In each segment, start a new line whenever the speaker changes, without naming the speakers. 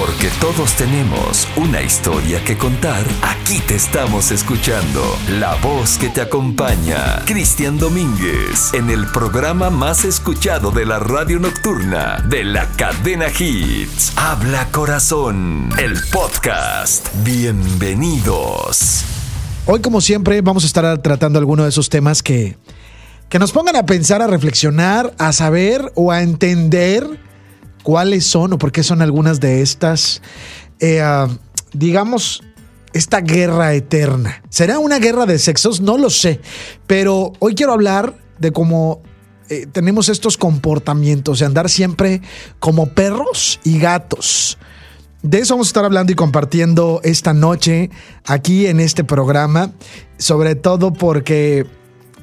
Porque todos tenemos una historia que contar, aquí te estamos escuchando. La voz que te acompaña, Cristian Domínguez, en el programa más escuchado de la radio nocturna de la cadena Hits. Habla Corazón, el podcast. Bienvenidos.
Hoy, como siempre, vamos a estar tratando algunos de esos temas que, que nos pongan a pensar, a reflexionar, a saber o a entender cuáles son o por qué son algunas de estas, eh, ah, digamos, esta guerra eterna. ¿Será una guerra de sexos? No lo sé, pero hoy quiero hablar de cómo eh, tenemos estos comportamientos de andar siempre como perros y gatos. De eso vamos a estar hablando y compartiendo esta noche aquí en este programa, sobre todo porque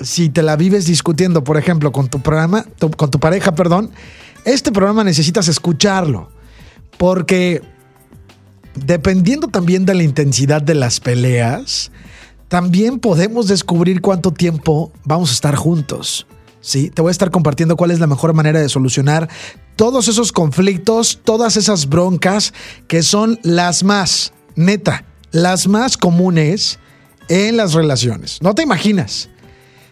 si te la vives discutiendo, por ejemplo, con tu programa, con tu pareja, perdón, este programa necesitas escucharlo, porque dependiendo también de la intensidad de las peleas, también podemos descubrir cuánto tiempo vamos a estar juntos. ¿sí? Te voy a estar compartiendo cuál es la mejor manera de solucionar todos esos conflictos, todas esas broncas que son las más, neta, las más comunes en las relaciones. No te imaginas.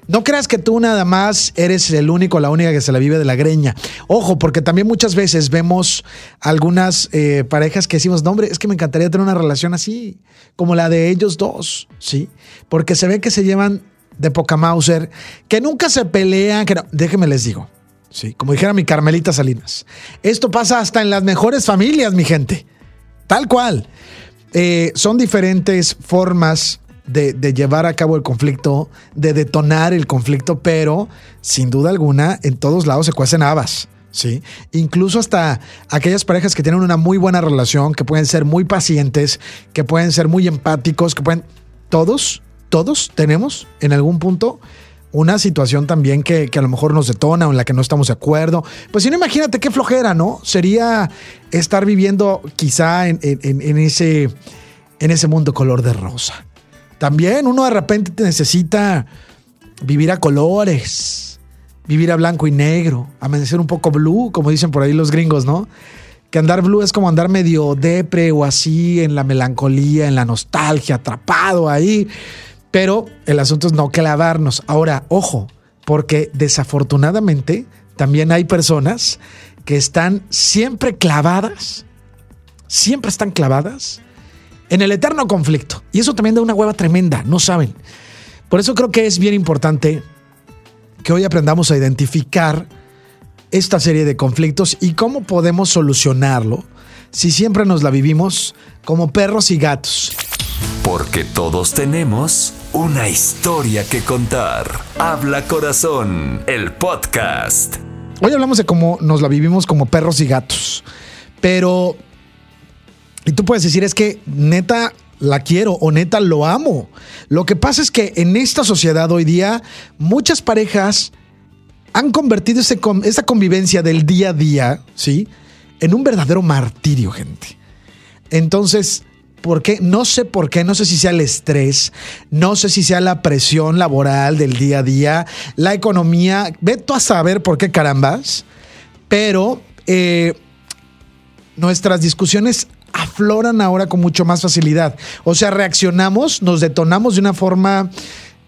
No creas que tú nada más eres el único, la única que se la vive de la greña. Ojo, porque también muchas veces vemos algunas eh, parejas que decimos, no, hombre, es que me encantaría tener una relación así, como la de ellos dos, ¿sí? Porque se ve que se llevan de poca Mauser, que nunca se pelean, que no, déjenme les digo, ¿sí? Como dijera mi Carmelita Salinas, esto pasa hasta en las mejores familias, mi gente, tal cual. Eh, son diferentes formas de, llevar a cabo el conflicto, de detonar el conflicto, pero sin duda alguna en todos lados se cuecen habas. ¿sí? Incluso hasta aquellas parejas que tienen una muy buena relación, que pueden ser muy pacientes, que pueden ser muy empáticos, que pueden... Todos, todos tenemos en algún punto una situación también que, a lo mejor nos detona o en la que no estamos de acuerdo. Pues si no, imagínate qué flojera, ¿no? Sería estar viviendo quizá en, ese, en ese mundo color de rosa. También uno de repente necesita vivir a colores, vivir a blanco y negro, amanecer un poco blue, como dicen por ahí los gringos, ¿no? Que andar blue es como andar medio depre o así, en la melancolía, en la nostalgia, atrapado ahí. Pero el asunto es no clavarnos. Ahora, ojo, porque desafortunadamente también hay personas que están siempre clavadas, siempre están clavadas en el eterno conflicto. Y eso también da una hueva tremenda, no saben. Por eso creo que es bien importante que hoy aprendamos a identificar esta serie de conflictos y cómo podemos solucionarlo si siempre nos la vivimos como perros y gatos.
Porque todos tenemos una historia que contar. Habla corazón, el podcast.
Hoy hablamos de cómo nos la vivimos como perros y gatos. Pero y tú puedes decir, es que neta la quiero o neta lo amo. Lo que pasa es que en esta sociedad hoy día muchas parejas han convertido ese, esa convivencia del día a día, ¿sí? En un verdadero martirio, gente. Entonces, ¿por qué? No sé por qué, no sé si sea el estrés, no sé si sea la presión laboral del día a día, la economía, ve tú a saber por qué carambas, pero eh, nuestras discusiones afloran ahora con mucho más facilidad. O sea, reaccionamos, nos detonamos de una forma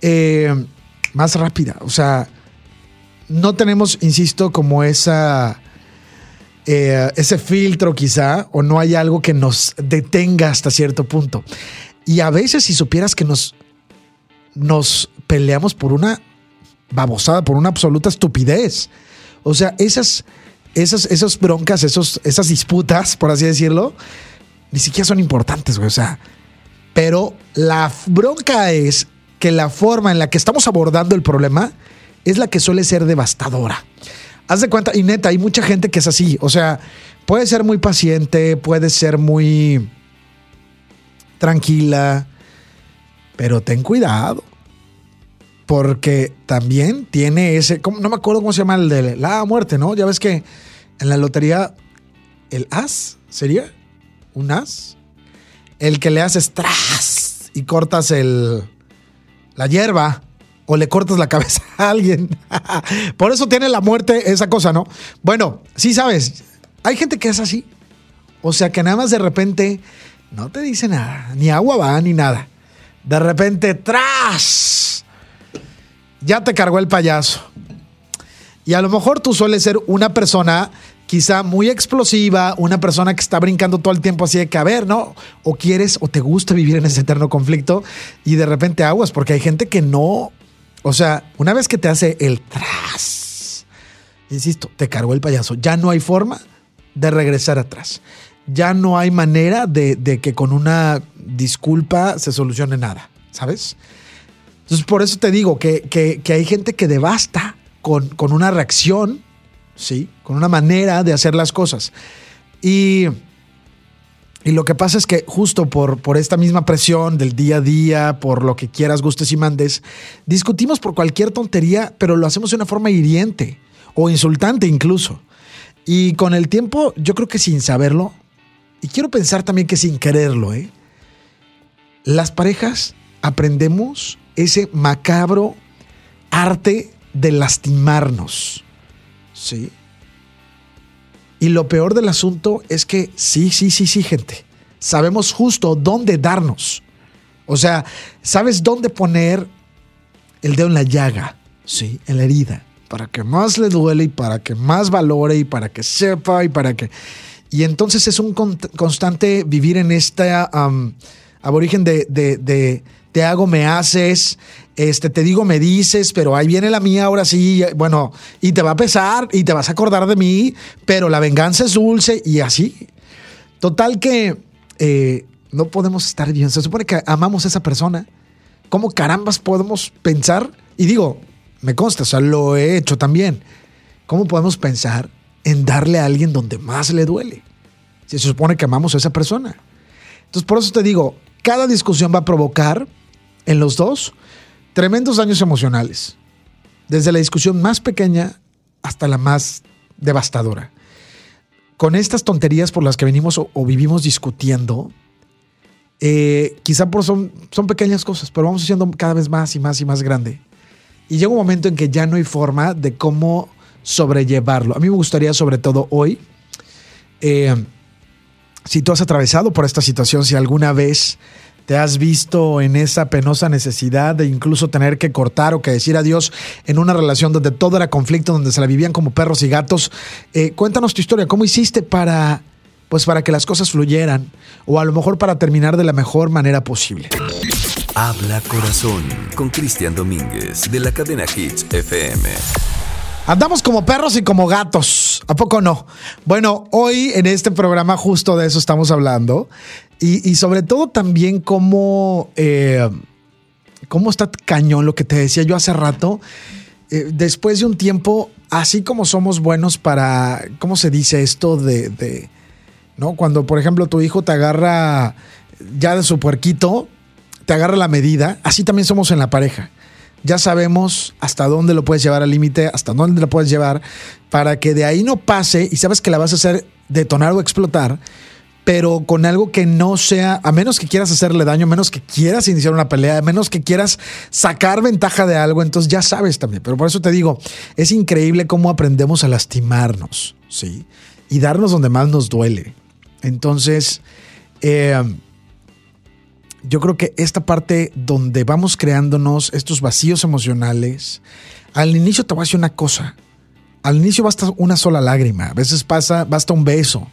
eh, más rápida. O sea, no tenemos, insisto, como esa... Eh, ese filtro quizá, o no hay algo que nos detenga hasta cierto punto. Y a veces si supieras que nos, nos peleamos por una babosada, por una absoluta estupidez. O sea, esas, esas, esas broncas, esos, esas disputas, por así decirlo, ni siquiera son importantes, güey. O sea, pero la bronca es que la forma en la que estamos abordando el problema es la que suele ser devastadora. Haz de cuenta, y neta, hay mucha gente que es así. O sea, puede ser muy paciente, puede ser muy tranquila, pero ten cuidado. Porque también tiene ese, no me acuerdo cómo se llama el de la muerte, ¿no? Ya ves que en la lotería, el as sería un as, el que le haces tras y cortas el, la hierba o le cortas la cabeza a alguien. Por eso tiene la muerte esa cosa, ¿no? Bueno, sí sabes, hay gente que es así. O sea que nada más de repente no te dice nada, ni agua va, ni nada. De repente, ¡tras! Ya te cargó el payaso. Y a lo mejor tú sueles ser una persona quizá muy explosiva, una persona que está brincando todo el tiempo así de que, a ver, ¿no? O quieres o te gusta vivir en ese eterno conflicto y de repente aguas, porque hay gente que no, o sea, una vez que te hace el tras, insisto, te cargó el payaso, ya no hay forma de regresar atrás. Ya no hay manera de, que con una disculpa se solucione nada, ¿sabes? Entonces, por eso te digo que, que hay gente que devasta con, una reacción, ¿sí? Con una manera de hacer las cosas. Y, y lo que pasa es que justo por, por esta misma presión del día a día, por lo que quieras, gustes y mandes, discutimos por cualquier tontería, pero lo hacemos de una forma hiriente o insultante incluso. Y con el tiempo, yo creo que sin saberlo, y quiero pensar también que sin quererlo, ¿eh? las parejas aprendemos ese macabro arte de lastimarnos. ¿Sí? Y lo peor del asunto es que sí, sí, sí, sí, gente. Sabemos justo dónde darnos. O sea, sabes dónde poner el dedo en la llaga, ¿sí? En la herida. Para que más le duele y para que más valore y para que sepa y para que... Y entonces es un constante vivir en esta aborigen de, de, de te hago, me haces, este, te digo, me dices, pero ahí viene la mía, ahora sí, bueno, y te va a pesar y te vas a acordar de mí, pero la venganza es dulce y así. Total que eh, no podemos estar bien. Se supone que amamos a esa persona. ¿Cómo carambas podemos pensar? Y digo, me consta, o sea, lo he hecho también. ¿Cómo podemos pensar en darle a alguien donde más le duele? Si se supone que amamos a esa persona. Entonces, por eso te digo, cada discusión va a provocar en los dos tremendos daños emocionales, desde la discusión más pequeña hasta la más devastadora. Con estas tonterías por las que venimos o, vivimos discutiendo, eh, quizá por son, son pequeñas cosas, pero vamos haciendo cada vez más y más y más grande. Y llega un momento en que ya no hay forma de cómo sobrellevarlo. A mí me gustaría, sobre todo hoy, eh, si tú has atravesado por esta situación, si alguna vez te has visto en esa penosa necesidad de incluso tener que cortar o que decir adiós en una relación donde todo era conflicto, donde se la vivían como perros y gatos. Eh, cuéntanos tu historia, ¿cómo hiciste para, pues para que las cosas fluyeran o a lo mejor para terminar de la mejor manera posible?
Habla Corazón con Cristian Domínguez de la cadena Hits FM.
Andamos como perros y como gatos, ¿a poco no? Bueno, hoy en este programa justo de eso estamos hablando y, sobre todo también cómo, eh, cómo está cañón lo que te decía yo hace rato. Eh, después de un tiempo, así como somos buenos para, ¿cómo se dice esto de, de, ¿no? Cuando, por ejemplo, tu hijo te agarra ya de su puerquito, te agarra la medida, así también somos en la pareja. Ya sabemos hasta dónde lo puedes llevar al límite, hasta dónde lo puedes llevar, para que de ahí no pase y sabes que la vas a hacer detonar o explotar, pero con algo que no sea, a menos que quieras hacerle daño, a menos que quieras iniciar una pelea, a menos que quieras sacar ventaja de algo, entonces ya sabes también. Pero por eso te digo, es increíble cómo aprendemos a lastimarnos, ¿sí? Y darnos donde más nos duele. Entonces, eh, yo creo que esta parte donde vamos creándonos estos vacíos emocionales, al inicio te voy a decir una cosa. Al inicio basta una sola lágrima, a veces pasa, basta un beso.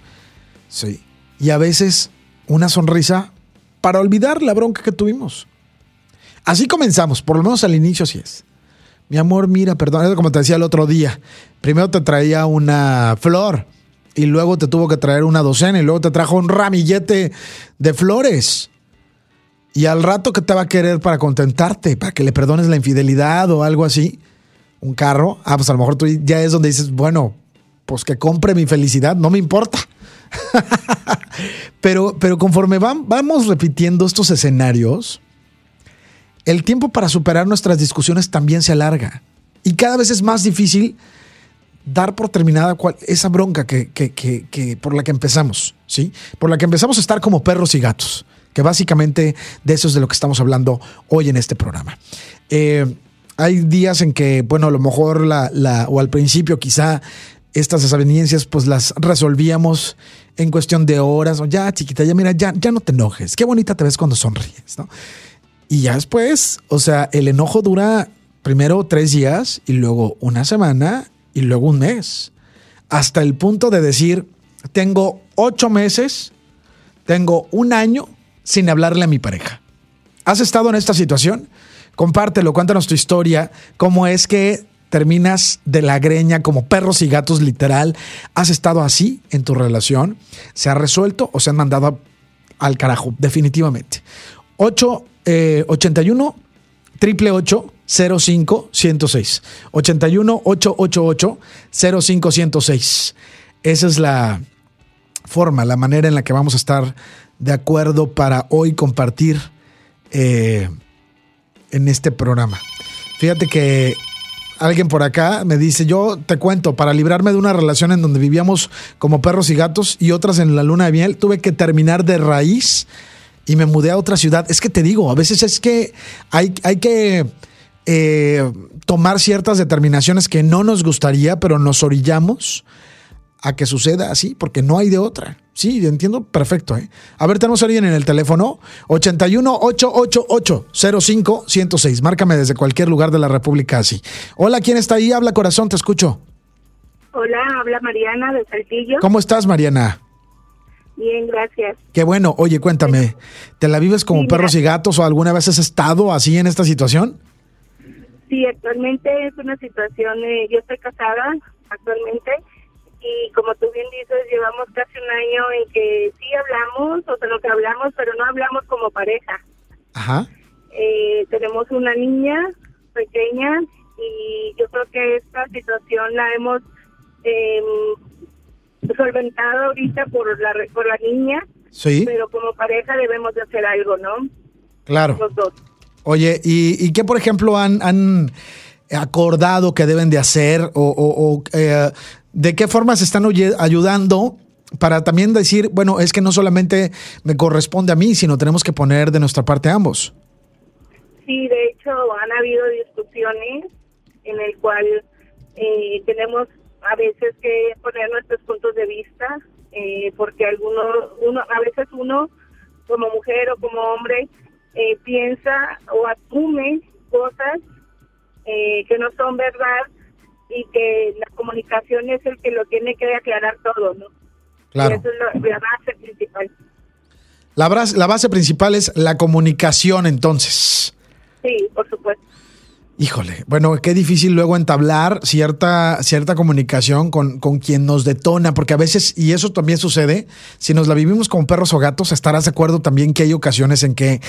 Sí y a veces una sonrisa para olvidar la bronca que tuvimos. Así comenzamos, por lo menos al inicio sí es. Mi amor, mira, perdón, como te decía el otro día. Primero te traía una flor y luego te tuvo que traer una docena y luego te trajo un ramillete de flores. Y al rato que te va a querer para contentarte, para que le perdones la infidelidad o algo así, un carro, ah, pues a lo mejor tú ya es donde dices, bueno, pues que compre mi felicidad, no me importa. pero, pero conforme vamos repitiendo estos escenarios, el tiempo para superar nuestras discusiones también se alarga. Y cada vez es más difícil dar por terminada esa bronca que, por la que empezamos, ¿sí? Por la que empezamos a estar como perros y gatos, que básicamente de eso es de lo que estamos hablando hoy en este programa. Eh, hay días en que, bueno, a lo mejor la, o al principio quizá estas desavenencias pues las resolvíamos en cuestión de horas, o ya chiquita, ya mira, ya, ya no te enojes, qué bonita te ves cuando sonríes, ¿no? Y ya después, o sea, el enojo dura primero tres días y luego una semana y luego un mes, hasta el punto de decir, tengo ocho meses, tengo un año sin hablarle a mi pareja. ¿Has estado en esta situación? Compártelo, cuéntanos tu historia, cómo es que terminas de la greña como perros y gatos literal. ¿Has estado así en tu relación? ¿Se ha resuelto o se han mandado al carajo? Definitivamente. 8, 81 triple 05 106. 81 888 05 106. Esa es la forma, la manera en la que vamos a estar de acuerdo para hoy compartir eh, en este programa. Fíjate que alguien por acá me dice, yo te cuento, para librarme de una relación en donde vivíamos como perros y gatos y otras en la luna de miel, tuve que terminar de raíz y me mudé a otra ciudad. Es que te digo, a veces es que hay, hay que eh, tomar ciertas determinaciones que no nos gustaría, pero nos orillamos a que suceda así, porque no hay de otra. Sí, entiendo perfecto. ¿eh? A ver, tenemos a alguien en el teléfono 81-888-05-106. Márcame desde cualquier lugar de la República así. Hola, ¿quién está ahí? Habla corazón, te escucho.
Hola, habla Mariana de Saltillo.
¿Cómo estás, Mariana?
Bien, gracias.
Qué bueno. Oye, cuéntame, ¿te la vives como perros y gatos o alguna vez has estado así en esta situación?
Sí, actualmente es una situación, eh, yo estoy casada actualmente y como tú bien dices, llevamos casi un año en que sí hablamos, o sea, lo que hablamos, pero no hablamos como pareja.
Ajá.
Eh, tenemos una niña pequeña y yo creo que esta situación la hemos eh, solventado ahorita por la por la niña.
Sí.
Pero como pareja debemos de hacer algo, ¿no?
Claro.
Los dos.
Oye, ¿y, y qué, por ejemplo, han, han acordado que deben de hacer o, o, o eh, de qué forma se están ayudando para también decir, bueno, es que no solamente me corresponde a mí, sino tenemos que poner de nuestra parte ambos.
Sí, de hecho han habido discusiones en el cual eh, tenemos a veces que poner nuestros puntos de vista, eh, porque algunos, uno, a veces uno como mujer o como hombre eh, piensa o asume cosas eh, que no son verdad y que la comunicación es el que lo tiene que aclarar todo, ¿no?
Claro.
Y eso es lo, la base principal.
La, la base principal es la comunicación, entonces.
Sí, por supuesto.
Híjole, bueno, qué difícil luego entablar cierta, cierta comunicación con, con, quien nos detona, porque a veces, y eso también sucede, si nos la vivimos como perros o gatos, estarás de acuerdo también que hay ocasiones en que,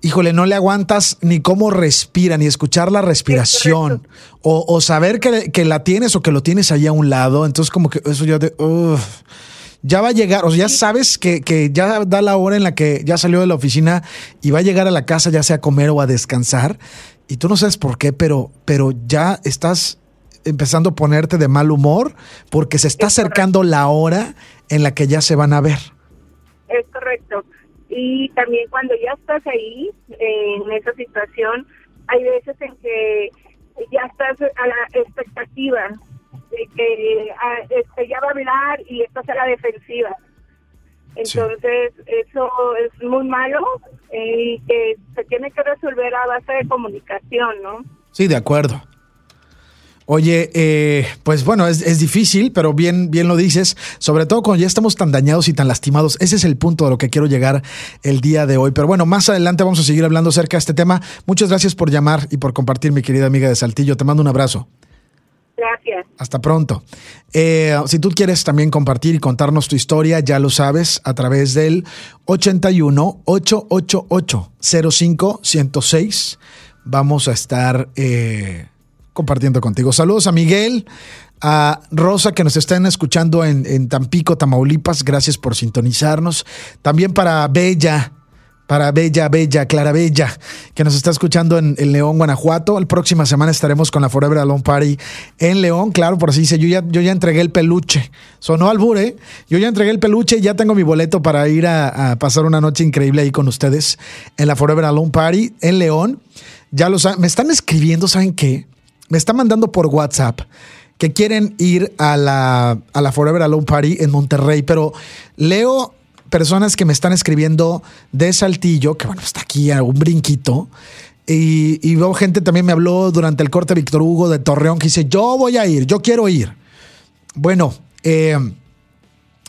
híjole, no le aguantas ni cómo respira, ni escuchar la respiración, o, o, saber que, que, la tienes o que lo tienes ahí a un lado, entonces como que eso ya te... Uf, ya va a llegar, o sea, ya sabes que, que, ya da la hora en la que ya salió de la oficina y va a llegar a la casa ya sea a comer o a descansar y tú no sabes por qué, pero, pero ya estás empezando a ponerte de mal humor porque se está
es
acercando
correcto.
la hora en la que ya se van a ver.
Es correcto. Y también cuando ya estás ahí, eh, en esa situación, hay veces en que ya estás a la expectativa de que a, este, ya va a hablar y estás a la defensiva. Entonces, sí. eso es muy malo eh, y que se tiene que resolver a base de comunicación, ¿no?
Sí, de acuerdo. Oye, eh, pues bueno, es, es, difícil, pero bien, bien lo dices, sobre todo cuando ya estamos tan dañados y tan lastimados. Ese es el punto de lo que quiero llegar el día de hoy. Pero bueno, más adelante vamos a seguir hablando acerca de este tema. Muchas gracias por llamar y por compartir, mi querida amiga de Saltillo. Te mando un abrazo.
Gracias.
Hasta pronto. Eh, si tú quieres también compartir y contarnos tu historia, ya lo sabes, a través del 81 888 05 106. Vamos a estar eh, compartiendo contigo. Saludos a Miguel, a Rosa que nos están escuchando en, en Tampico, Tamaulipas. Gracias por sintonizarnos. También para Bella para Bella, Bella, Clara Bella, que nos está escuchando en, León, Guanajuato. La próxima semana estaremos con la Forever Alone Party en León. Claro, por así dice, yo ya, yo ya entregué el peluche. Sonó albur, ¿eh? Yo ya entregué el peluche y ya tengo mi boleto para ir a, a, pasar una noche increíble ahí con ustedes en la Forever Alone Party en León. Ya lo saben, me están escribiendo, ¿saben qué? Me están mandando por WhatsApp que quieren ir a la, a la Forever Alone Party en Monterrey, pero leo personas que me están escribiendo de Saltillo, que bueno, está aquí a un brinquito. Y, y veo gente también me habló durante el corte Víctor Hugo de Torreón que dice, yo voy a ir, yo quiero ir. Bueno, eh,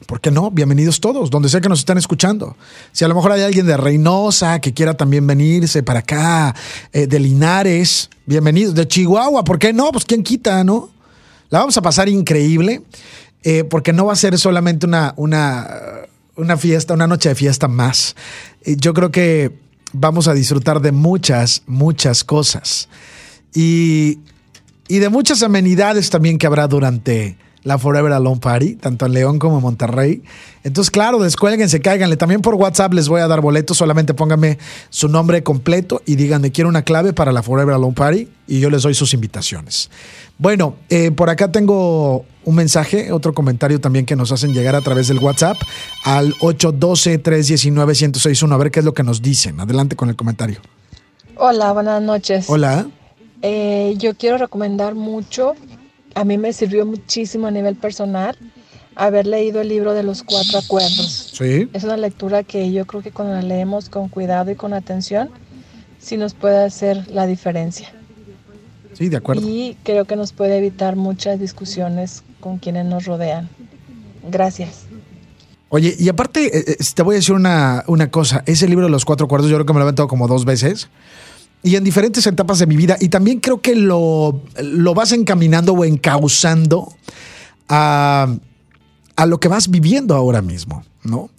¿por qué no? Bienvenidos todos, donde sea que nos están escuchando. Si a lo mejor hay alguien de Reynosa que quiera también venirse para acá, eh, de Linares, bienvenidos. De Chihuahua, ¿por qué no? Pues quién quita, ¿no? La vamos a pasar increíble, eh, porque no va a ser solamente una, una, una fiesta, una noche de fiesta más. Yo creo que vamos a disfrutar de muchas, muchas cosas. Y, y de muchas amenidades también que habrá durante la Forever Alone Party, tanto en León como en Monterrey. Entonces, claro, descuélguense, cáiganle. También por WhatsApp les voy a dar boletos, solamente pónganme su nombre completo y díganme, quiero una clave para la Forever Alone Party y yo les doy sus invitaciones. Bueno, eh, por acá tengo un mensaje, otro comentario también que nos hacen llegar a través del WhatsApp al 812-319-1061. A ver qué es lo que nos dicen. Adelante con el comentario.
Hola, buenas noches.
Hola.
Eh, yo quiero recomendar mucho, a mí me sirvió muchísimo a nivel personal haber leído el libro de los cuatro acuerdos.
Sí.
Es una lectura que yo creo que cuando la leemos con cuidado y con atención, sí nos puede hacer la diferencia.
Sí, de acuerdo.
Y creo que nos puede evitar muchas discusiones con quienes nos rodean. Gracias.
Oye, y aparte, eh, eh, te voy a decir una, una cosa. Ese libro de los cuatro acuerdos, yo creo que me lo he aventado como dos veces. Y en diferentes etapas de mi vida. Y también creo que lo, lo vas encaminando o encauzando a, a lo que vas viviendo ahora mismo, ¿no?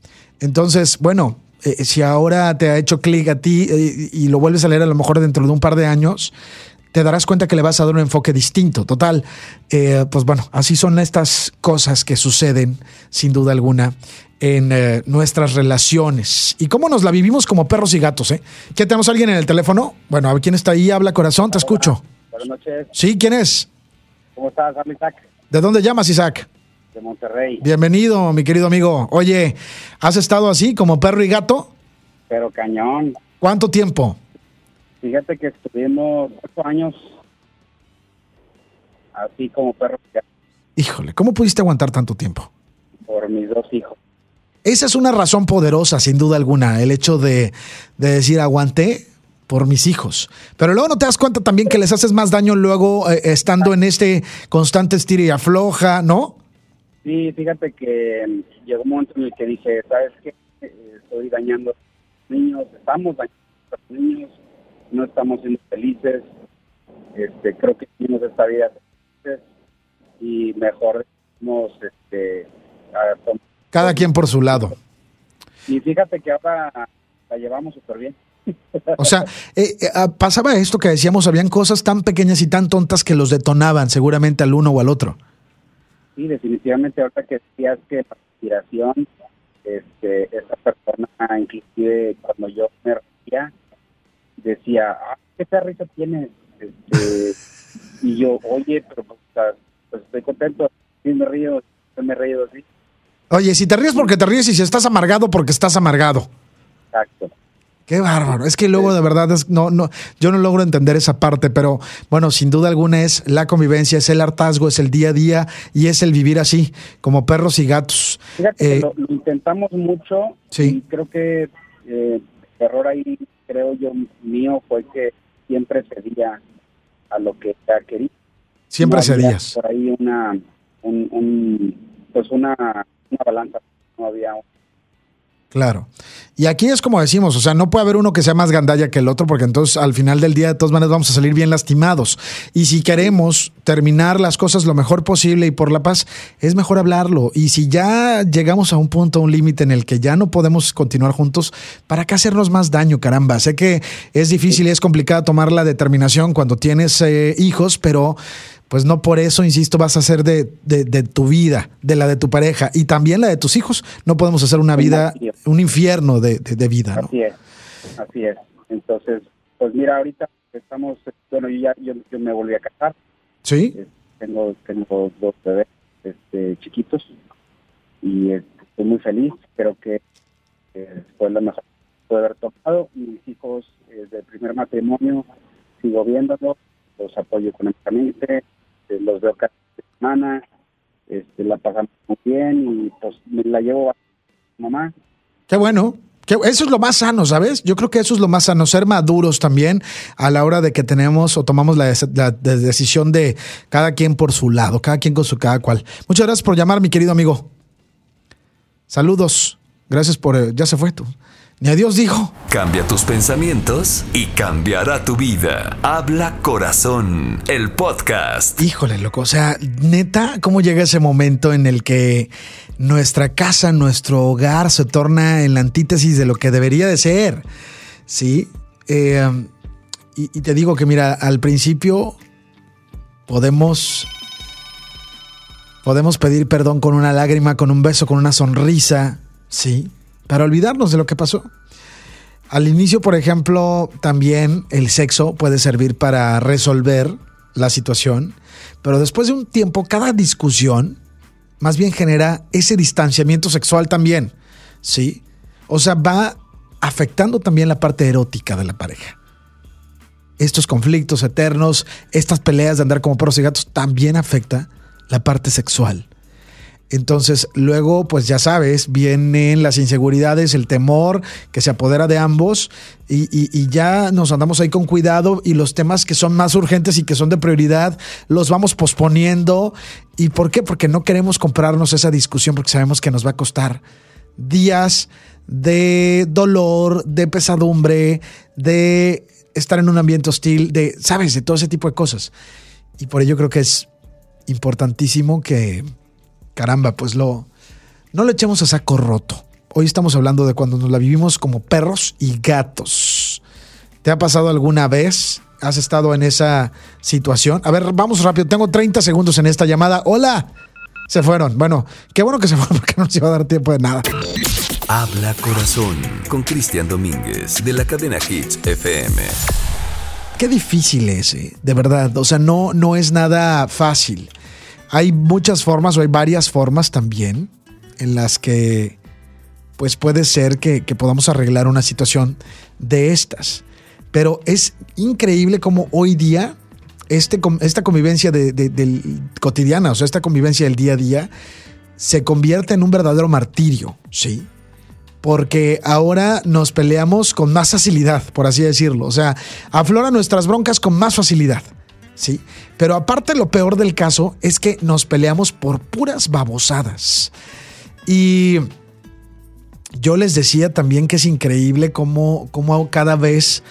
Entonces, bueno, eh, si ahora te ha hecho clic a ti eh, y lo vuelves a leer a lo mejor dentro de un par de años, te darás cuenta que le vas a dar un enfoque distinto. Total, eh, pues bueno, así son estas cosas que suceden, sin duda alguna, en eh, nuestras relaciones. Y cómo nos la vivimos como perros y gatos, ¿eh? ¿Qué tenemos alguien en el teléfono? Bueno, a ver quién está ahí, habla corazón, te escucho.
Buenas noches.
Sí, ¿quién es?
¿Cómo estás, Isaac?
¿De dónde llamas, Isaac?
De Monterrey.
Bienvenido, mi querido amigo. Oye, ¿has estado así como perro y gato?
Pero cañón.
¿Cuánto tiempo?
Fíjate que estuvimos ocho años así como perro y gato
Híjole, ¿cómo pudiste aguantar tanto tiempo?
por mis dos hijos.
Esa es una razón poderosa, sin duda alguna, el hecho de, de decir aguanté por mis hijos. Pero luego no te das cuenta también que les haces más daño luego eh, estando en este constante estira y afloja, ¿no?
Sí, fíjate que mm, llegó un momento en el que dije, ¿sabes qué? Estoy dañando a los niños, estamos dañando a los niños, no estamos siendo felices. Este, creo que vivimos esta vida felices y mejor este, a- tom-
Cada quien por su lado.
y fíjate que ahora la llevamos súper bien.
O sea, eh, eh, ah, pasaba esto que decíamos, habían cosas tan pequeñas y tan tontas que los detonaban seguramente al uno o al otro.
Sí, definitivamente ahorita que decías que la inspiración, este, esta persona, inclusive cuando yo me reía, decía, ah, ¿qué risa tienes? Este, y yo, oye, pero pues, pues estoy contento, sí me río, me río así.
Oye, si te ríes porque te ríes y si estás amargado porque estás amargado.
Exacto.
Qué bárbaro. Es que luego de verdad es, no, no, yo no logro entender esa parte, pero bueno, sin duda alguna es la convivencia, es el hartazgo, es el día a día y es el vivir así, como perros y gatos.
Fíjate
Eh,
que lo, lo intentamos mucho
Sí.
y creo que eh, el error ahí, creo yo, mío fue que siempre cedía a lo que quería.
Siempre
no
cedías.
Por ahí una, un, un- pues una, una balanza, no había
Claro. Y aquí es como decimos, o sea, no puede haber uno que sea más gandalla que el otro, porque entonces al final del día de todas maneras vamos a salir bien lastimados. Y si queremos terminar las cosas lo mejor posible y por la paz, es mejor hablarlo. Y si ya llegamos a un punto, a un límite en el que ya no podemos continuar juntos, ¿para qué hacernos más daño, caramba? Sé que es difícil y es complicado tomar la determinación cuando tienes eh, hijos, pero pues no por eso, insisto, vas a hacer de, de- de tu vida, de la de tu pareja y también la de tus hijos. No podemos hacer una
Un
vida, un infierno de, de- de vida, ¿no?
Así es, así es. Entonces, pues mira, ahorita estamos, bueno, yo ya yo, yo me volví a casar,
¿Sí?
eh, tengo tengo dos bebés este, chiquitos y este, estoy muy feliz, creo que eh, fue la mejor que pude haber tomado. Mis hijos eh, del primer matrimonio, sigo viéndolos, los apoyo económicamente, eh, los veo cada semana este, la pasamos muy bien y pues me la llevo a mamá.
Qué bueno. Eso es lo más sano, ¿sabes? Yo creo que eso es lo más sano, ser maduros también a la hora de que tenemos o tomamos la, la decisión de cada quien por su lado, cada quien con su cada cual. Muchas gracias por llamar, mi querido amigo. Saludos. Gracias por... eh, ya se fue tú. Ni a Dios dijo.
Cambia tus pensamientos y cambiará tu vida. Habla Corazón, el podcast.
Híjole, loco. O sea, neta, ¿cómo llega ese momento en el que nuestra casa, nuestro hogar se torna en la antítesis de lo que debería de ser? Sí. Eh, y, y te digo que, mira, al principio podemos. Podemos pedir perdón con una lágrima, con un beso, con una sonrisa, sí, para olvidarnos de lo que pasó. Al inicio, por ejemplo, también el sexo puede servir para resolver la situación, pero después de un tiempo, cada discusión más bien genera ese distanciamiento sexual también, ¿sí? O sea, va afectando también la parte erótica de la pareja. Estos conflictos eternos, estas peleas de andar como perros y gatos, también afecta la parte sexual. Entonces, luego, pues ya sabes, vienen las inseguridades, el temor que se apodera de ambos y, y, ya nos andamos ahí con cuidado y los temas que son más urgentes y que son de prioridad los vamos posponiendo. ¿Y por qué? Porque no queremos comprarnos esa discusión porque sabemos que nos va a costar días de dolor, de pesadumbre, de estar en un ambiente hostil, de, sabes, de todo ese tipo de cosas. Y por ello creo que es importantísimo que caramba, pues lo no le echemos a saco roto. Hoy estamos hablando de cuando nos la vivimos como perros y gatos. ¿Te ha pasado alguna vez? ¿Has estado en esa situación? A ver, vamos rápido. Tengo 30 segundos en esta llamada. Hola. Se fueron. Bueno, qué bueno que se fueron porque no nos iba a dar tiempo de nada.
Habla Corazón con Cristian Domínguez de la cadena Hits FM.
Qué difícil es, eh, de verdad. O sea, no, no es nada fácil. Hay muchas formas o hay varias formas también en las que pues puede ser que, que podamos arreglar una situación de estas. Pero es increíble como hoy día este, esta convivencia de, de, del cotidiana, o sea, esta convivencia del día a día, se convierte en un verdadero martirio, ¿sí? Porque ahora nos peleamos con más facilidad, por así decirlo. O sea, afloran nuestras broncas con más facilidad. ¿Sí? Pero aparte lo peor del caso es que nos peleamos por puras babosadas. Y yo les decía también que es increíble cómo, cómo cada vez,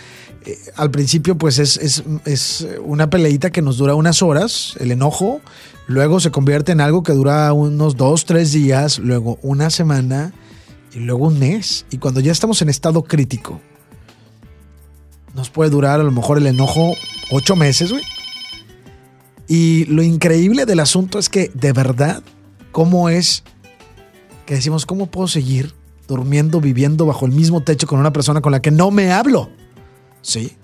eh, al principio pues es, es, es, una peleita que nos dura unas horas, el enojo, luego se convierte en algo que dura unos dos, tres días, luego una semana y luego un mes. Y cuando ya estamos en estado crítico, nos puede durar a lo mejor el enojo ocho meses, güey. Y lo increíble del asunto es que de verdad, ¿cómo es que decimos, ¿cómo puedo seguir durmiendo, viviendo bajo el mismo techo con una persona con la que no me hablo? Sí.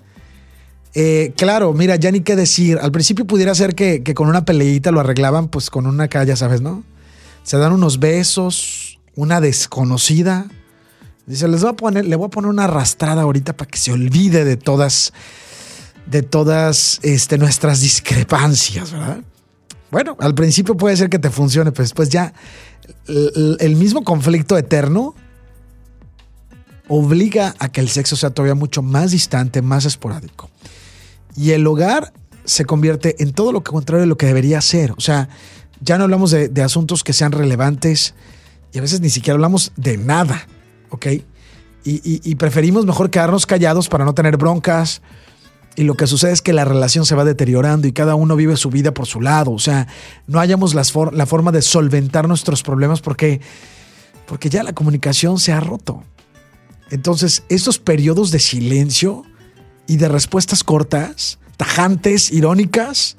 Eh, claro, mira, ya ni qué decir. Al principio pudiera ser que, que con una peleita lo arreglaban, pues con una calle, ¿sabes, no? Se dan unos besos, una desconocida. Dice, les voy a poner, le voy a poner una arrastrada ahorita para que se olvide de todas de todas este, nuestras discrepancias, ¿verdad? Bueno, al principio puede ser que te funcione, pero después ya el, mismo conflicto eterno obliga a que el sexo sea todavía mucho más distante, más esporádico. Y el hogar se convierte en todo lo contrario de lo que debería ser. O sea, ya no hablamos de, asuntos que sean relevantes y a veces ni siquiera hablamos de nada, ¿ok? Y preferimos mejor quedarnos callados para no tener broncas, y lo que sucede es que la relación se va deteriorando y cada uno vive su vida por su lado. O sea, no hayamos las la forma de solventar nuestros problemas porque, porque ya la comunicación se ha roto. Entonces, estos periodos de silencio y de respuestas cortas, tajantes, irónicas,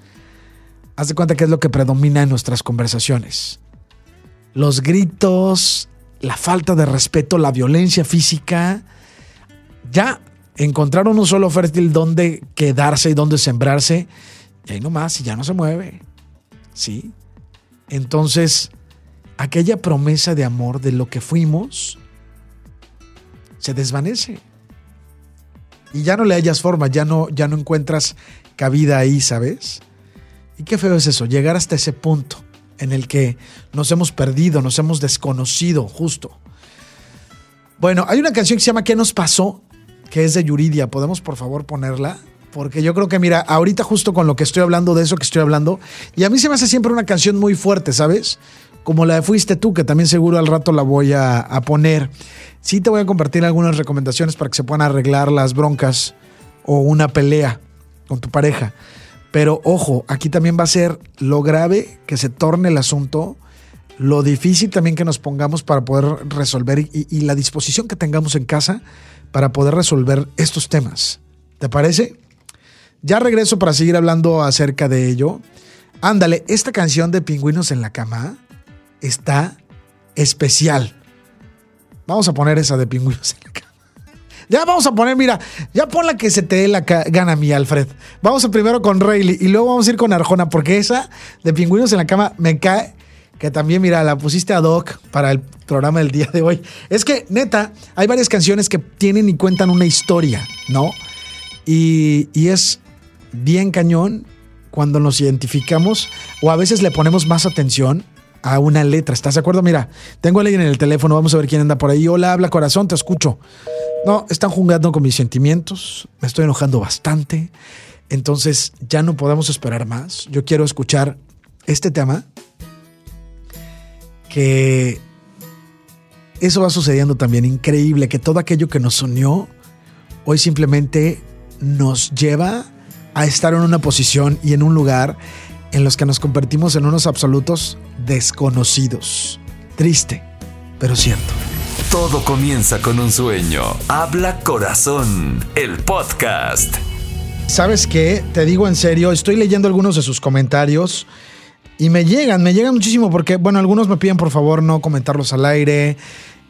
haz de cuenta que es lo que predomina en nuestras conversaciones. Los gritos, la falta de respeto, la violencia física, ya encontraron un solo fértil donde quedarse y donde sembrarse, y ahí nomás, y ya no se mueve. ¿Sí? Entonces, aquella promesa de amor de lo que fuimos se desvanece. Y ya no le hallas forma, ya no, ya no encuentras cabida ahí, ¿sabes? Y qué feo es eso, llegar hasta ese punto en el que nos hemos perdido, nos hemos desconocido, justo. Bueno, hay una canción que se llama ¿Qué nos pasó? Que es de Yuridia. ¿Podemos por favor ponerla? Porque yo creo que, mira, ahorita justo con lo que estoy hablando, de eso que estoy hablando, y a mí se me hace siempre una canción muy fuerte, ¿sabes? Como la de Fuiste tú, que también seguro al rato la voy a, poner. Sí te voy a compartir algunas recomendaciones para que se puedan arreglar las broncas o una pelea con tu pareja. Pero ojo, aquí también va a ser lo grave que se torne el asunto, lo difícil también que nos pongamos para poder resolver y la disposición que tengamos en casa para poder resolver estos temas. ¿Te parece? Ya regreso para seguir hablando acerca de ello. Ándale, esta canción de Pingüinos en la Cama está especial. Vamos a poner esa de Pingüinos en la Cama. Ya vamos a poner, mira, ya pon la que se te dé la gana mí, Alfred. Vamos primero con Rayleigh y luego vamos a ir con Arjona, porque esa de Pingüinos en la Cama me cae que también, mira, la pusiste a Doc para el programa del día de hoy. Es que, neta, hay varias canciones que tienen y cuentan una historia, ¿no? Y, y es bien cañón cuando nos identificamos o a veces le ponemos más atención a una letra. ¿Estás de acuerdo? Mira, tengo a alguien en el teléfono, vamos a ver quién anda por ahí. Hola, habla corazón, te escucho. No, están jugando con mis sentimientos, me estoy enojando bastante. Entonces ya no podemos esperar más. Yo quiero escuchar este tema que eso va sucediendo también. Increíble que todo aquello que nos unió hoy simplemente nos lleva a estar en una posición y en un lugar en los que nos convertimos en unos absolutos desconocidos. Triste, pero cierto.
Todo comienza con un sueño. Habla corazón, el podcast.
¿Sabes qué? Te digo en serio, estoy leyendo algunos de sus comentarios y me llegan, me llegan muchísimo porque, bueno, algunos me piden por favor no comentarlos al aire.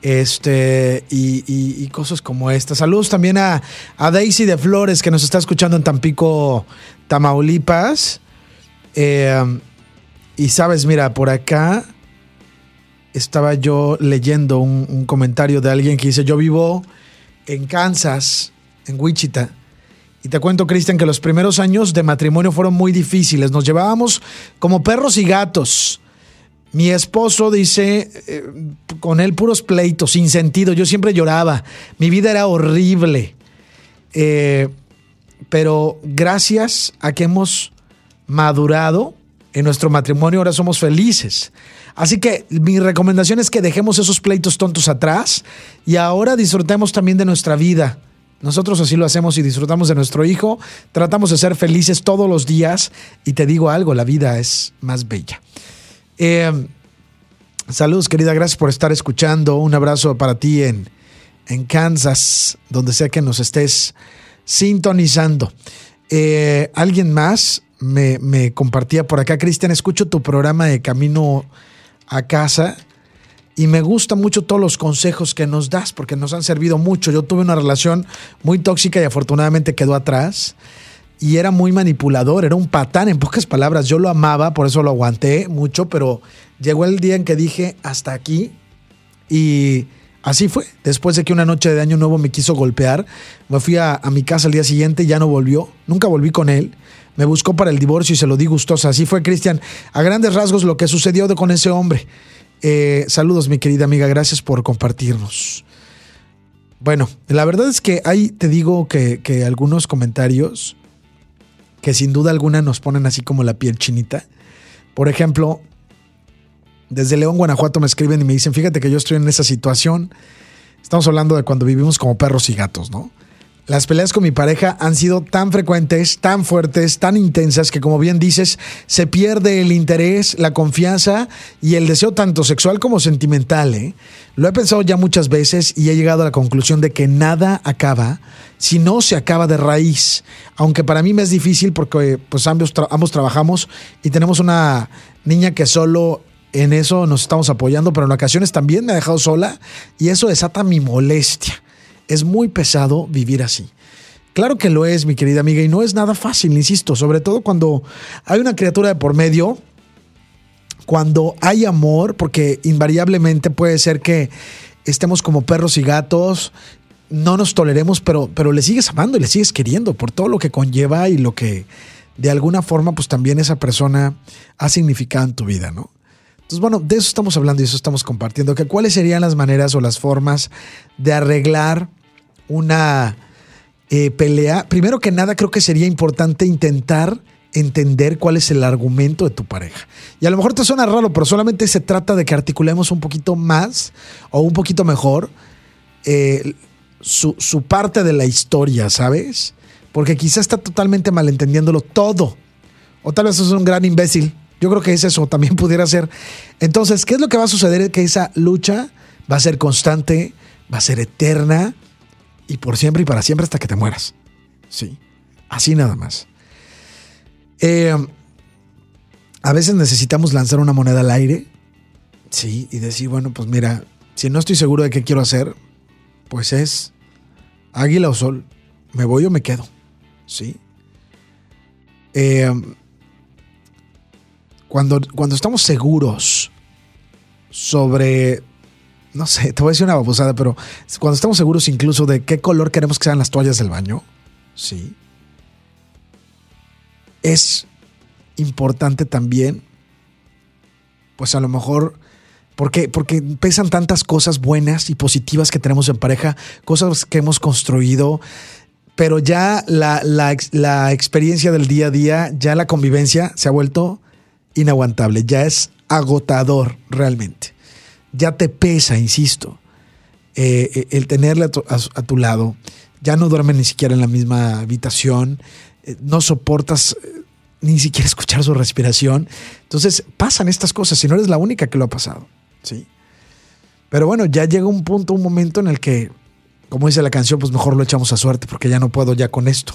Este, y, cosas como esta. Saludos también a, Daisy de Flores, que nos está escuchando en Tampico, Tamaulipas. Eh, y sabes, mira, por acá estaba yo leyendo un, un, comentario de alguien que dice: Yo vivo en Kansas, en Wichita. Y te cuento, Cristian, que los primeros años de matrimonio fueron muy difíciles. Nos llevábamos como perros y gatos. Mi esposo dice, eh, con él puros pleitos, sin sentido. Yo siempre lloraba. Mi vida era horrible. Eh, pero gracias a que hemos madurado en nuestro matrimonio, ahora somos felices. Así que mi recomendación es que dejemos esos pleitos tontos atrás y ahora disfrutemos también de nuestra vida nosotros así lo hacemos y disfrutamos de nuestro hijo, tratamos de ser felices todos los días y te digo algo, la vida es más bella. Eh, saludos querida, gracias por estar escuchando. Un abrazo para ti en, en Kansas, donde sea que nos estés sintonizando. Eh, Alguien más me, me compartía por acá, Cristian, escucho tu programa de Camino a Casa y me gustan mucho todos los consejos que nos das porque nos han servido mucho. Yo tuve una relación muy tóxica y afortunadamente quedó atrás y era muy manipulador, era un patán en pocas palabras. Yo lo amaba, por eso lo aguanté mucho, pero llegó el día en que dije hasta aquí y así fue. Después de que una noche de año nuevo me quiso golpear, me fui a, a mi casa al día siguiente y ya no volvió, nunca volví con él. Me buscó para el divorcio y se lo di gustosa. Así fue, Cristian. A grandes rasgos lo que sucedió con ese hombre. Eh, saludos, mi querida amiga, gracias por compartirnos. Bueno, la verdad es que hay, te digo que, que algunos comentarios que sin duda alguna nos ponen así como la piel chinita. Por ejemplo, desde León, Guanajuato me escriben y me dicen, fíjate que yo estoy en esa situación. Estamos hablando de cuando vivimos como perros y gatos, ¿no? Las peleas con mi pareja han sido tan frecuentes, tan fuertes, tan intensas que como bien dices, se pierde el interés, la confianza y el deseo tanto sexual como sentimental. ¿eh? Lo he pensado ya muchas veces y he llegado a la conclusión de que nada acaba si no se acaba de raíz. Aunque para mí me es difícil porque pues ambos, ambos trabajamos y tenemos una niña que solo en eso nos estamos apoyando, pero en ocasiones también me ha dejado sola y eso desata mi molestia. Es muy pesado vivir así. Claro que lo es, mi querida amiga, y no es nada fácil, insisto, sobre todo cuando hay una criatura de por medio, cuando hay amor, porque invariablemente puede ser que estemos como perros y gatos, no nos toleremos, pero, pero le sigues amando y le sigues queriendo por todo lo que conlleva y lo que de alguna forma pues también esa persona ha significado en tu vida, ¿no? Entonces, bueno, de eso estamos hablando y eso estamos compartiendo, que cuáles serían las maneras o las formas de arreglar una eh, pelea. Primero que nada, creo que sería importante intentar entender cuál es el argumento de tu pareja. Y a lo mejor te suena raro, pero solamente se trata de que articulemos un poquito más o un poquito mejor eh, su, su parte de la historia, ¿sabes? Porque quizá está totalmente malentendiéndolo todo. O tal vez es un gran imbécil yo creo que es eso, también pudiera ser. Entonces, ¿qué es lo que va a suceder? Que esa lucha va a ser constante, va a ser eterna y por siempre y para siempre hasta que te mueras. Sí, así nada más. Eh, a veces necesitamos lanzar una moneda al aire, sí, y decir, bueno, pues mira, si no estoy seguro de qué quiero hacer, pues es águila o sol, me voy o me quedo, sí. Eh, cuando, cuando estamos seguros sobre, no sé, te voy a decir una babosada, pero cuando estamos seguros incluso de qué color queremos que sean las toallas del baño, sí, es importante también, pues a lo mejor... Porque, porque pesan tantas cosas buenas y positivas que tenemos en pareja, cosas que hemos construido, pero ya la, la, la, experiencia del día a día, ya la convivencia se ha vuelto inaguantable, ya es agotador realmente. Ya te pesa, insisto, eh, eh, el tenerle a tu, lado. Ya no duerme ni siquiera en la misma habitación, eh, no soportas ni siquiera escuchar su respiración. Entonces pasan estas cosas y no eres la única que lo ha pasado. ¿sí? Pero bueno, ya llega un punto, un momento en el que, como dice la canción, pues mejor lo echamos a suerte porque ya no puedo ya con esto.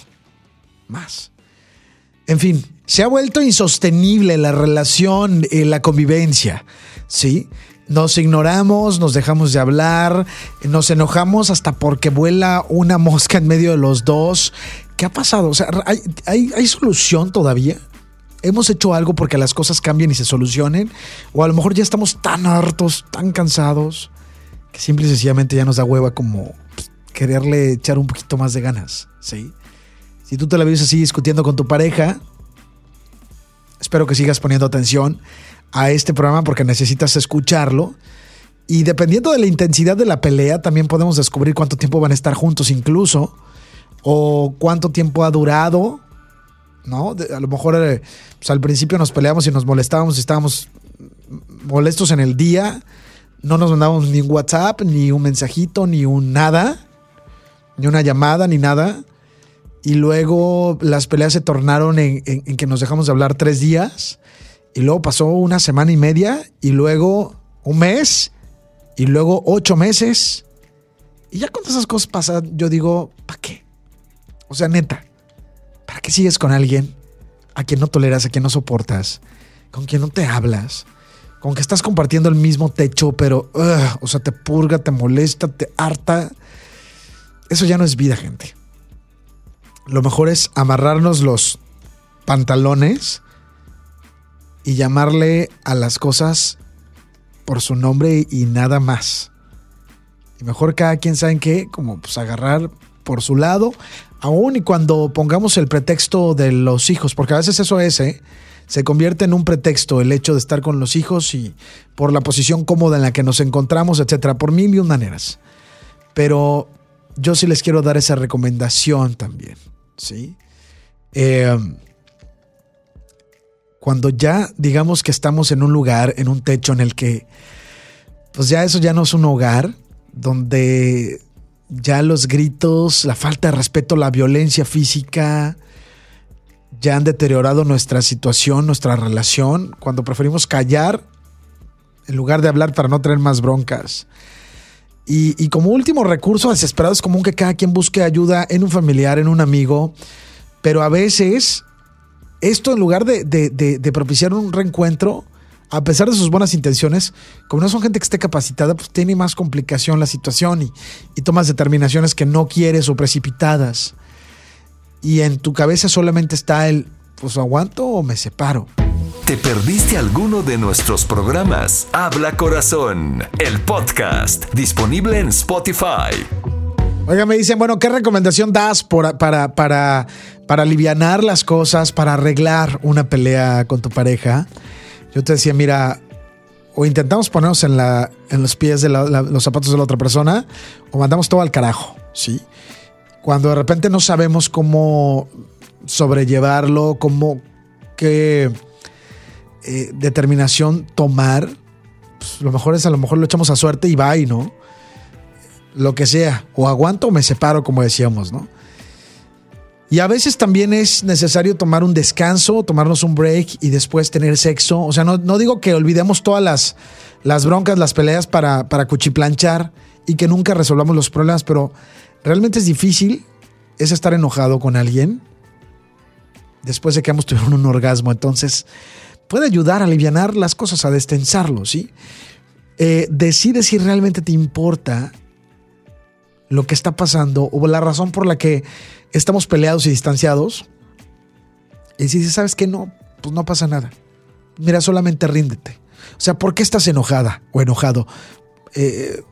Más. En fin, se ha vuelto insostenible la relación, la convivencia, ¿sí? Nos ignoramos, nos dejamos de hablar, nos enojamos hasta porque vuela una mosca en medio de los dos. ¿Qué ha pasado? O sea, ¿hay, solución todavía? ¿Hemos hecho algo porque las cosas cambien y se solucionen? ¿O a lo mejor ya estamos tan hartos, tan cansados, que simple y sencillamente ya nos da hueva como pues, quererle echar un poquito más de ganas? ¿Sí? Si tú te la vives así discutiendo con tu pareja, Espero que sigas poniendo atención a este programa porque necesitas escucharlo. Y dependiendo de la intensidad de la pelea, también podemos descubrir cuánto tiempo van a estar juntos incluso. O cuánto tiempo ha durado. ¿No? a lo mejor eh, pues, al principio nos peleamos y nos molestábamos y estábamos molestos en el día. No nos mandábamos ni un WhatsApp, ni un mensajito, ni un nada. Ni una llamada, ni nada y luego las peleas se tornaron en, que nos dejamos de hablar tres días y luego pasó una semana y media y luego un mes y luego ocho meses. Y ya cuando esas cosas pasan, yo digo, ¿para qué? O sea, neta, ¿para qué sigues con alguien a quien no toleras, a quien no soportas, con quien no te hablas, con que estás compartiendo el mismo techo, pero, o sea, te purga, te molesta, te harta? Eso ya no es vida, gente lo mejor es amarrarnos los pantalones y llamarle a las cosas por su nombre y nada más. Y mejor cada quien sabe qué, como pues agarrar por su lado, aún y cuando pongamos el pretexto de los hijos, porque a veces eso es, ¿eh? se convierte en un pretexto el hecho de estar con los hijos y por la posición cómoda en la que nos encontramos, etcétera, por mil y un maneras. Pero yo sí les quiero dar esa recomendación también. ¿sí? Eh, cuando ya digamos que estamos en un lugar, en un techo en el que, pues ya eso ya no es un hogar, donde ya los gritos, la falta de respeto, la violencia física, ya han deteriorado nuestra situación, nuestra relación, cuando preferimos callar en lugar de hablar para no tener más broncas. Y, como último recurso desesperado es común que cada quien busque ayuda en un familiar, en un amigo, pero a veces esto en lugar de, propiciar un reencuentro, a pesar de sus buenas intenciones, como no son gente que esté capacitada, pues tiene más complicación la situación y, y tomas determinaciones que no quieres o precipitadas. Y en tu cabeza solamente está el, pues aguanto o me separo.
¿Te perdiste alguno de nuestros programas? Habla Corazón, el podcast, disponible en Spotify.
Oiga, me dicen, bueno, ¿qué recomendación das para, para, para aliviar las cosas, para arreglar una pelea con tu pareja? Yo te decía, mira, o intentamos ponernos en, la, en los pies de los zapatos de la otra persona o mandamos todo al carajo, ¿sí? Cuando de repente no sabemos cómo sobrellevarlo, cómo, qué eh, determinación tomar, pues, lo mejor es a lo mejor lo echamos a suerte y va y no. Lo que sea, o aguanto o me separo, como decíamos, ¿no? Y a veces también es necesario tomar un descanso, tomarnos un break y después tener sexo. O sea, no, no digo que olvidemos todas las, las broncas, las peleas para, para cuchiplanchar y que nunca resolvamos los problemas, pero realmente es difícil es estar enojado con alguien después de que hemos tenido un orgasmo. Entonces, puede ayudar a aliviar las cosas, a destensarlo, ¿sí? Eh, decide si realmente te importa lo que está pasando o la razón por la que estamos peleados y distanciados. Y si ¿sabes qué? No, pues no pasa nada. Mira, solamente ríndete. O sea, ¿por qué estás enojada o enojado? Eh,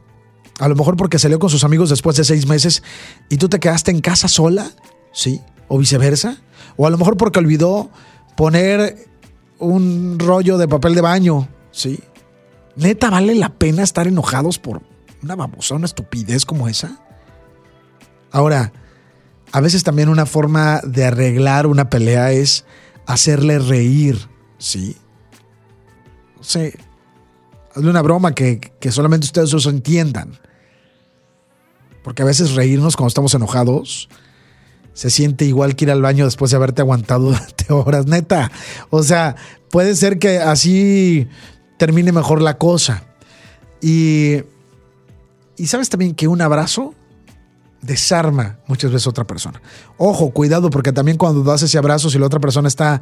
a lo mejor porque salió con sus amigos después de seis meses y tú te quedaste en casa sola, ¿sí? O viceversa. O a lo mejor porque olvidó poner un rollo de papel de baño, ¿sí? Neta, ¿vale la pena estar enojados por una babosa, una estupidez como esa? Ahora, a veces también una forma de arreglar una pelea es hacerle reír, ¿sí? No sé, hazle una broma que, que solamente ustedes dos entiendan. Porque a veces reírnos cuando estamos enojados se siente igual que ir al baño después de haberte aguantado durante horas, neta. O sea, puede ser que así termine mejor la cosa. Y, y sabes también que un abrazo desarma muchas veces a otra persona. Ojo, cuidado, porque también cuando das ese abrazo, si la otra persona está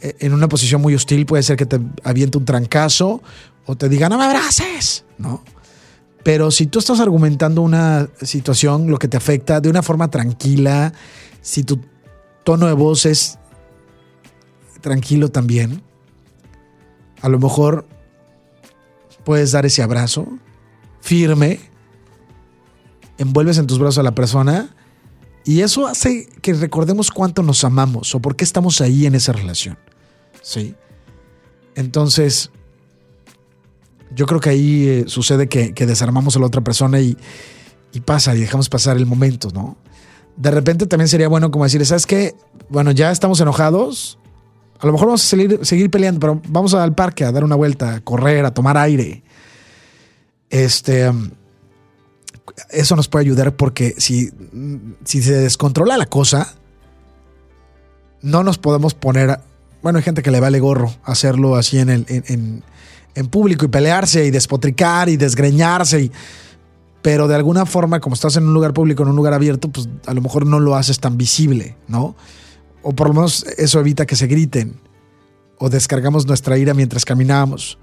eh, en una posición muy hostil, puede ser que te aviente un trancazo o te diga, no me abraces, ¿no? Pero si tú estás argumentando una situación, lo que te afecta de una forma tranquila, si tu tono de voz es tranquilo también, a lo mejor puedes dar ese abrazo firme, envuelves en tus brazos a la persona y eso hace que recordemos cuánto nos amamos o por qué estamos ahí en esa relación. ¿Sí? Entonces, yo creo que ahí eh, sucede que, desarmamos a la otra persona y, pasa y dejamos pasar el momento, ¿no? De repente también sería bueno como decir, ¿sabes qué? Bueno, ya estamos enojados. A lo mejor vamos a seguir, seguir peleando, pero vamos al parque a dar una vuelta, a correr, a tomar aire. Este, um, eso nos puede ayudar porque si, si se descontrola la cosa, no nos podemos poner. Bueno, hay gente que le vale gorro hacerlo así en, el, en, público y pelearse y despotricar y desgreñarse. Y, pero de alguna forma, como estás en un lugar público, en un lugar abierto, pues a lo mejor no lo haces tan visible, ¿no? O por lo menos eso evita que se griten o descargamos nuestra ira mientras caminamos.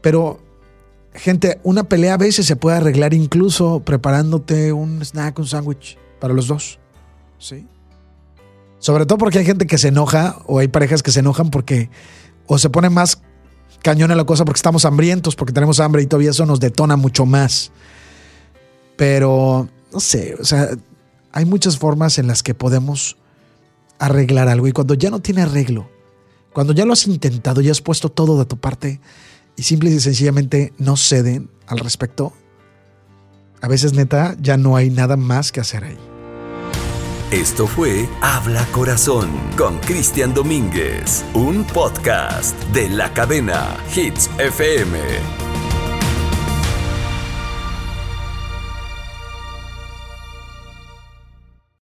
Pero, gente, una pelea a veces se puede arreglar incluso preparándote un snack, un sándwich para los dos, ¿sí? Sobre todo porque hay gente que se enoja o hay parejas que se enojan porque o se pone más cañón a la cosa porque estamos hambrientos, porque tenemos hambre y todavía eso nos detona mucho más. Pero, no sé, o sea, hay muchas formas en las que podemos arreglar algo y cuando ya no tiene arreglo, cuando ya lo has intentado, ya has puesto todo de tu parte y simple y sencillamente no ceden al respecto, a veces neta ya no hay nada más que hacer ahí.
Esto fue Habla Corazón con Cristian Domínguez, un podcast de la cadena Hits FM.